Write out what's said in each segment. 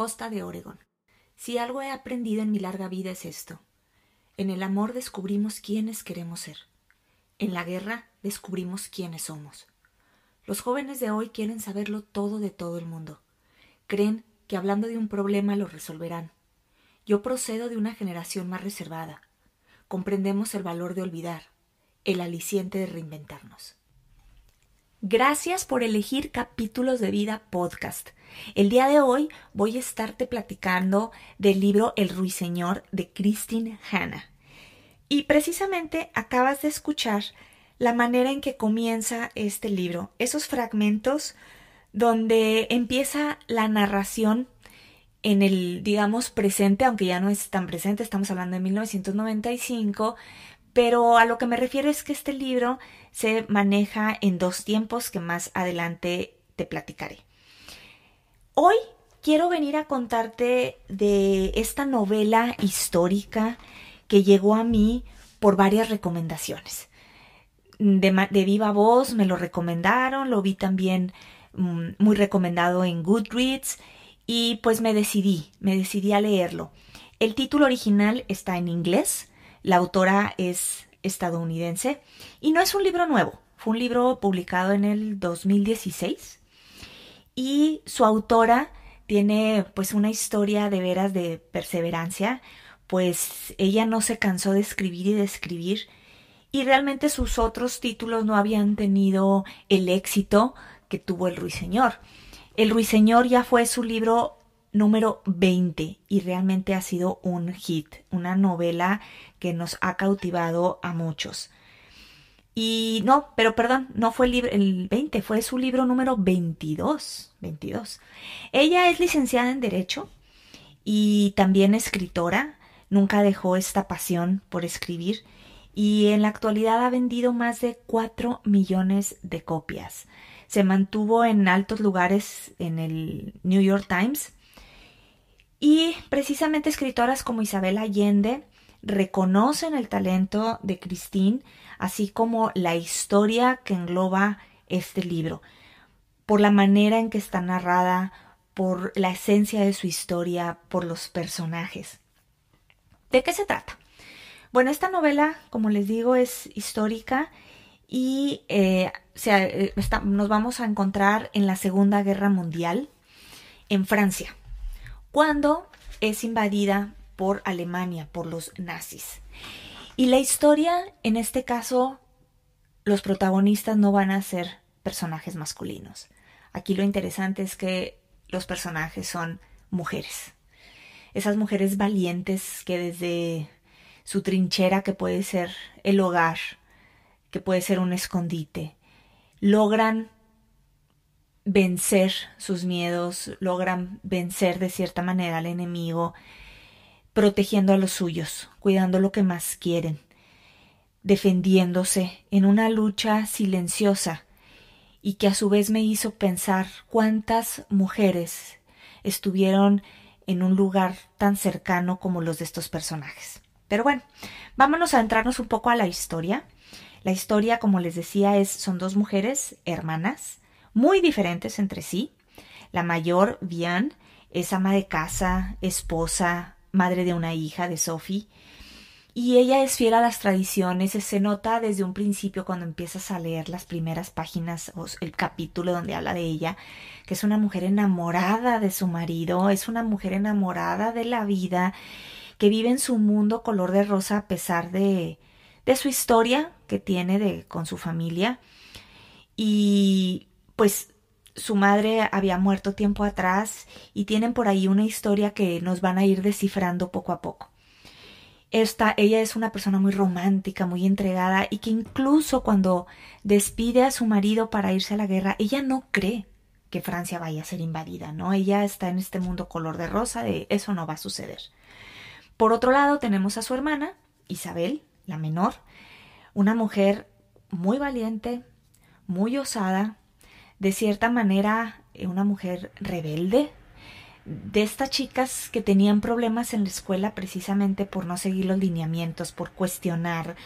Costa de Oregón. Si algo he aprendido en mi larga vida es esto. En el amor descubrimos quiénes queremos ser. En la guerra descubrimos quiénes somos. Los jóvenes de hoy quieren saberlo todo de todo el mundo. Creen que hablando de un problema lo resolverán. Yo procedo de una generación más reservada. Comprendemos el valor de olvidar, el aliciente de reinventarnos. Gracias por elegir Capítulos de Vida Podcast. El día de hoy voy a estarte platicando del libro El Ruiseñor de Christine Hanna. Y precisamente acabas de escuchar la manera en que comienza este libro, esos fragmentos donde empieza la narración en el, digamos, presente, aunque ya no es tan presente, estamos hablando de 1995, pero a lo que me refiero es que este libro se maneja en dos tiempos que más adelante te platicaré. Hoy quiero venir a contarte de esta novela histórica que llegó a mí por varias recomendaciones. De, viva voz me lo recomendaron, lo vi también mm, muy recomendado en Goodreads y pues me decidí, me decidí a leerlo. El título original está en inglés, la autora es estadounidense y no es un libro nuevo, fue un libro publicado en el 2016 y su autora tiene pues una historia de veras de perseverancia, pues ella no se cansó de escribir y de escribir y realmente sus otros títulos no habían tenido el éxito que tuvo El Ruiseñor. El Ruiseñor ya fue su libro número 20 y realmente ha sido un hit, una novela que nos ha cautivado a muchos. Y no, pero perdón, no fue el, libro, el 20, fue su libro número 22, 22. Ella es licenciada en Derecho y también escritora, nunca dejó esta pasión por escribir y en la actualidad ha vendido más de 4 millones de copias. Se mantuvo en altos lugares en el New York Times y precisamente escritoras como Isabel Allende reconocen el talento de Christine, así como la historia que engloba este libro, por la manera en que está narrada, por la esencia de su historia, por los personajes. ¿De qué se trata? Bueno, esta novela, como les digo, es histórica y eh, eh, nos vamos a encontrar en la Segunda Guerra Mundial en Francia cuando es invadida por Alemania, por los nazis. Y la historia, en este caso, los protagonistas no van a ser personajes masculinos. Aquí lo interesante es que los personajes son mujeres. Esas mujeres valientes que desde su trinchera, que puede ser el hogar, que puede ser un escondite, logran vencer sus miedos, logran vencer de cierta manera al enemigo, protegiendo a los suyos, cuidando lo que más quieren, defendiéndose en una lucha silenciosa y que a su vez me hizo pensar cuántas mujeres estuvieron en un lugar tan cercano como los de estos personajes. Pero bueno, vámonos a entrarnos un poco a la historia. La historia, como les decía, es son dos mujeres hermanas muy diferentes entre sí. La mayor, Vian, es ama de casa, esposa, madre de una hija de Sophie, y ella es fiel a las tradiciones, se nota desde un principio cuando empiezas a leer las primeras páginas o el capítulo donde habla de ella, que es una mujer enamorada de su marido, es una mujer enamorada de la vida, que vive en su mundo color de rosa a pesar de, de su historia que tiene de, con su familia. Y pues su madre había muerto tiempo atrás y tienen por ahí una historia que nos van a ir descifrando poco a poco. Esta, ella es una persona muy romántica, muy entregada y que incluso cuando despide a su marido para irse a la guerra, ella no cree que Francia vaya a ser invadida, ¿no? Ella está en este mundo color de rosa de eso no va a suceder. Por otro lado, tenemos a su hermana, Isabel, la menor, una mujer muy valiente, muy osada, de cierta manera eh, una mujer rebelde, de estas chicas que tenían problemas en la escuela precisamente por no seguir los lineamientos, por cuestionar,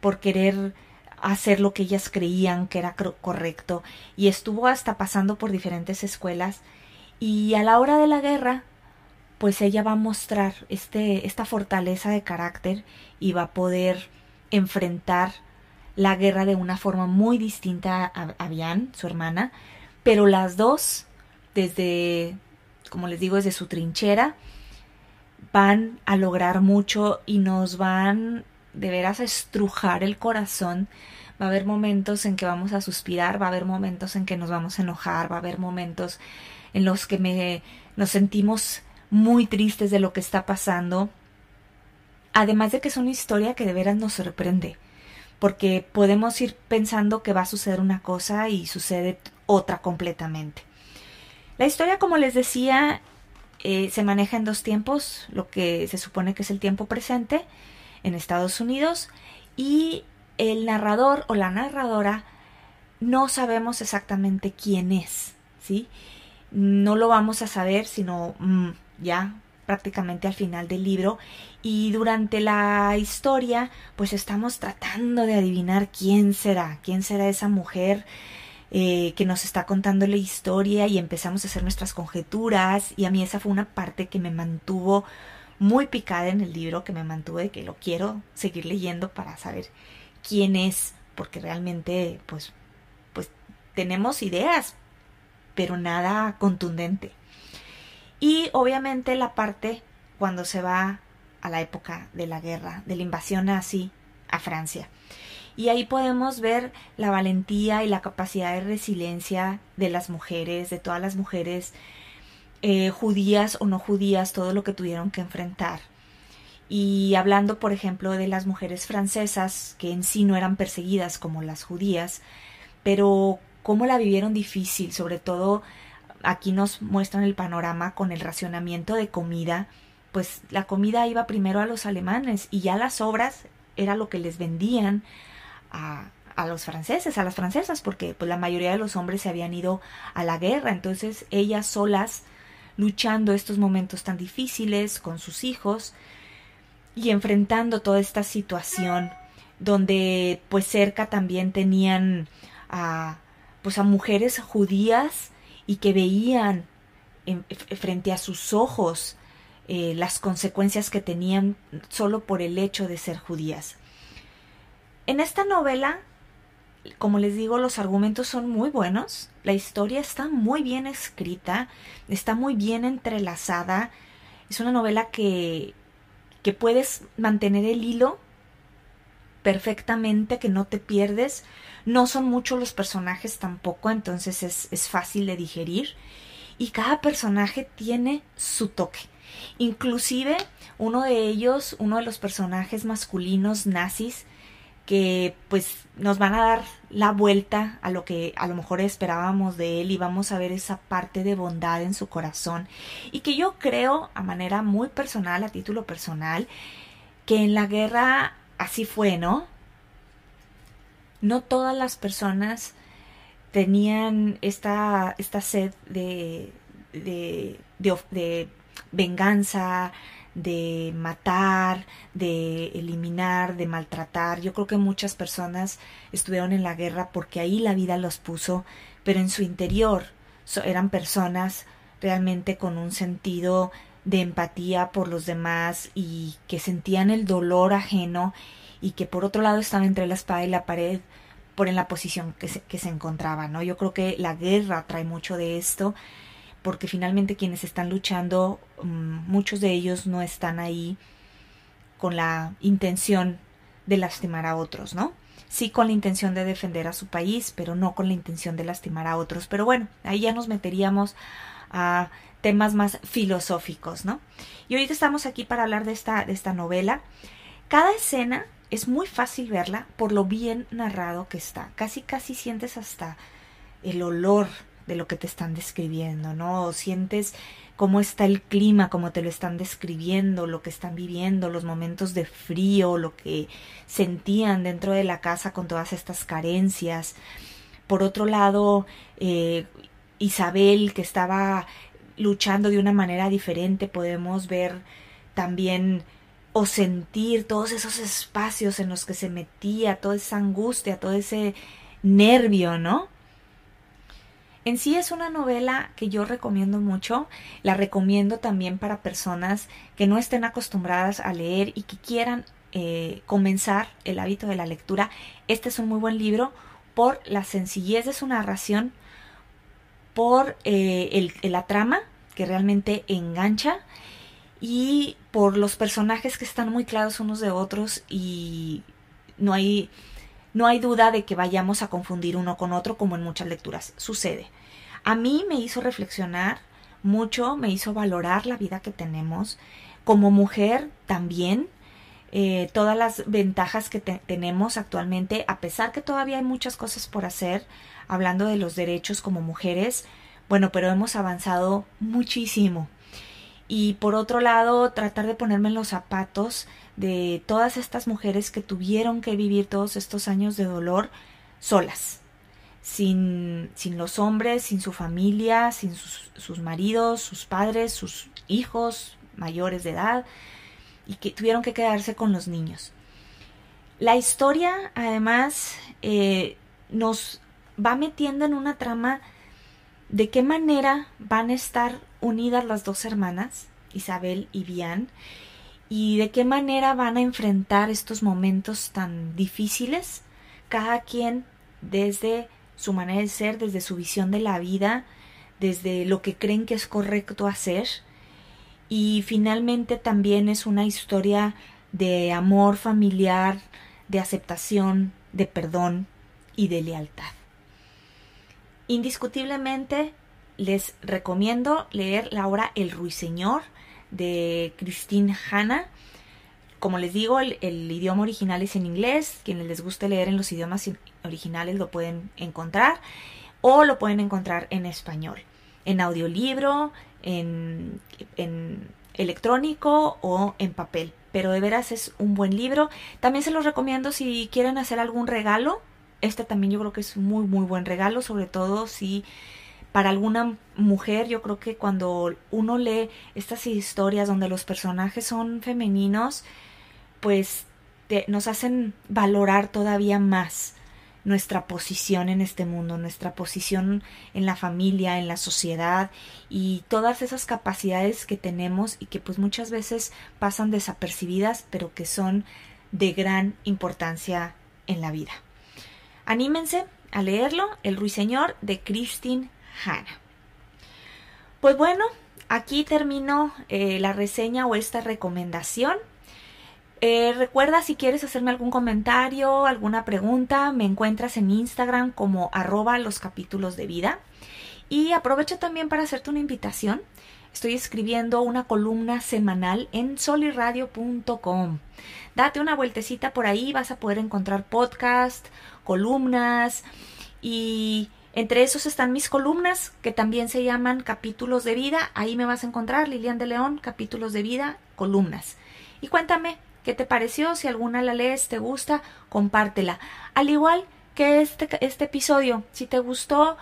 por querer hacer lo que ellas creían que era correcto y estuvo hasta pasando por diferentes escuelas y a la hora de la guerra pues ella va a mostrar este, esta fortaleza de carácter y va a poder enfrentar la guerra de una forma muy distinta a, Bian, su hermana, pero las dos, desde, como les digo, desde su trinchera, van a lograr mucho y nos van de veras a estrujar el corazón. Va a haber momentos en que vamos a suspirar, va a haber momentos en que nos vamos a enojar, va a haber momentos en los que me, nos sentimos muy tristes de lo que está pasando. Además de que es una historia que de veras nos sorprende, porque podemos ir pensando que va a suceder una cosa y sucede otra completamente. La historia, como les decía, eh, se maneja en dos tiempos, lo que se supone que es el tiempo presente en Estados Unidos y el narrador o la narradora no sabemos exactamente quién es, ¿sí? No lo vamos a saber sino mm, ya prácticamente al final del libro y durante la historia pues estamos tratando de adivinar quién será, quién será esa mujer eh, que nos está contando la historia y empezamos a hacer nuestras conjeturas y a mí esa fue una parte que me mantuvo muy picada en el libro que me mantuve, que lo quiero seguir leyendo para saber quién es, porque realmente pues, pues tenemos ideas, pero nada contundente. Y obviamente la parte cuando se va a la época de la guerra, de la invasión nazi a Francia. Y ahí podemos ver la valentía y la capacidad de resiliencia de las mujeres, de todas las mujeres eh, judías o no judías, todo lo que tuvieron que enfrentar. Y hablando, por ejemplo, de las mujeres francesas, que en sí no eran perseguidas como las judías, pero cómo la vivieron difícil, sobre todo aquí nos muestran el panorama con el racionamiento de comida, pues la comida iba primero a los alemanes y ya las obras era lo que les vendían a, a los franceses, a las francesas, porque pues la mayoría de los hombres se habían ido a la guerra, entonces ellas solas luchando estos momentos tan difíciles con sus hijos y enfrentando toda esta situación donde pues cerca también tenían a pues a mujeres judías y que veían frente a sus ojos eh, las consecuencias que tenían solo por el hecho de ser judías. En esta novela como les digo, los argumentos son muy buenos, la historia está muy bien escrita, está muy bien entrelazada, es una novela que, que puedes mantener el hilo perfectamente, que no te pierdes, no son muchos los personajes tampoco, entonces es, es fácil de digerir. Y cada personaje tiene su toque. Inclusive uno de ellos, uno de los personajes masculinos nazis, que pues nos van a dar la vuelta a lo que a lo mejor esperábamos de él y vamos a ver esa parte de bondad en su corazón. Y que yo creo a manera muy personal, a título personal, que en la guerra así fue, ¿no? No todas las personas tenían esta, esta sed de, de, de, de venganza, de matar, de eliminar, de maltratar. Yo creo que muchas personas estuvieron en la guerra porque ahí la vida los puso, pero en su interior eran personas realmente con un sentido de empatía por los demás y que sentían el dolor ajeno y que por otro lado estaban entre la espada y la pared por en la posición que se, que se encontraban, ¿no? Yo creo que la guerra trae mucho de esto porque finalmente quienes están luchando, mm, muchos de ellos no están ahí con la intención de lastimar a otros, ¿no? Sí con la intención de defender a su país, pero no con la intención de lastimar a otros. Pero bueno, ahí ya nos meteríamos a temas más filosóficos, ¿no? Y ahorita estamos aquí para hablar de esta, de esta novela. Cada escena es muy fácil verla por lo bien narrado que está. Casi, casi sientes hasta el olor de lo que te están describiendo, ¿no? O sientes cómo está el clima, cómo te lo están describiendo, lo que están viviendo, los momentos de frío, lo que sentían dentro de la casa con todas estas carencias. Por otro lado, eh, Isabel, que estaba luchando de una manera diferente, podemos ver también o sentir todos esos espacios en los que se metía, toda esa angustia, todo ese nervio, ¿no? En sí es una novela que yo recomiendo mucho, la recomiendo también para personas que no estén acostumbradas a leer y que quieran eh, comenzar el hábito de la lectura. Este es un muy buen libro por la sencillez de su narración, por eh, la trama que realmente engancha y por los personajes que están muy claros unos de otros y no hay no hay duda de que vayamos a confundir uno con otro como en muchas lecturas sucede. A mí me hizo reflexionar mucho, me hizo valorar la vida que tenemos. Como mujer también, eh, todas las ventajas que tenemos actualmente, a pesar que todavía hay muchas cosas por hacer, hablando de los derechos como mujeres, bueno, pero hemos avanzado muchísimo. Y por otro lado, tratar de ponerme en los zapatos de todas estas mujeres que tuvieron que vivir todos estos años de dolor solas, sin, sin los hombres, sin su familia, sin sus, sus, maridos, sus padres, sus hijos mayores de edad, y que tuvieron que quedarse con los niños. La historia, además, eh, nos va metiendo en una trama de qué manera van a estar unidas las dos hermanas, Isabel y Bian, y de qué manera van a enfrentar estos momentos tan difíciles, cada quien desde su manera de ser, desde su visión de la vida, desde lo que creen que es correcto hacer. Y finalmente también es una historia de amor familiar, de aceptación, de perdón y de lealtad. Indiscutiblemente les recomiendo leer la obra El Ruiseñor de Christine Hanna. Como les digo, el, idioma original es en inglés. Quienes les guste leer en los idiomas originales lo pueden encontrar o lo pueden encontrar en español, en audiolibro, en, en electrónico o en papel. Pero de veras es un buen libro. También se los recomiendo si quieren hacer algún regalo. Este también yo creo que es muy, muy buen regalo, sobre todo si para alguna mujer yo creo que cuando uno lee estas historias donde los personajes son femeninos, pues nos hacen valorar todavía más nuestra posición en este mundo, nuestra posición en la familia, en la sociedad y todas esas capacidades que tenemos y que pues muchas veces pasan desapercibidas, pero que son de gran importancia en la vida. Anímense a leerlo, El Ruiseñor de Christine Hannah. Pues bueno, aquí termino eh, la reseña o esta recomendación. Eh, recuerda si quieres hacerme algún comentario, alguna pregunta, me encuentras en Instagram como arroba los capítulos de vida. Y aprovecho también para hacerte una invitación. Estoy escribiendo una columna semanal en soliradio.com. Date una vueltecita por ahí, vas a poder encontrar podcast, columnas y entre esos están mis columnas, que también se llaman capítulos de vida. Ahí me vas a encontrar, Lilian de León, capítulos de vida, columnas. Y cuéntame, ¿qué te pareció? Si alguna la lees, te gusta, compártela. Al igual que este, este episodio, si te gustó,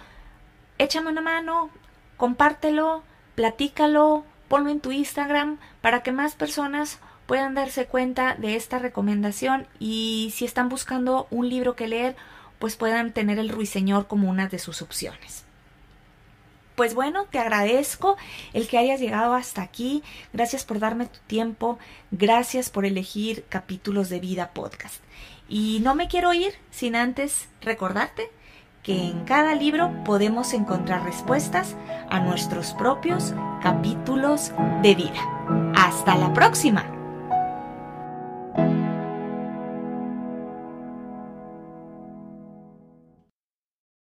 échame una mano, compártelo, platícalo, ponlo en tu Instagram para que más personas puedan darse cuenta de esta recomendación y si están buscando un libro que leer pues puedan tener el ruiseñor como una de sus opciones. Pues bueno, te agradezco el que hayas llegado hasta aquí. Gracias por darme tu tiempo. Gracias por elegir capítulos de vida podcast. Y no me quiero ir sin antes recordarte que en cada libro podemos encontrar respuestas a nuestros propios capítulos de vida. Hasta la próxima.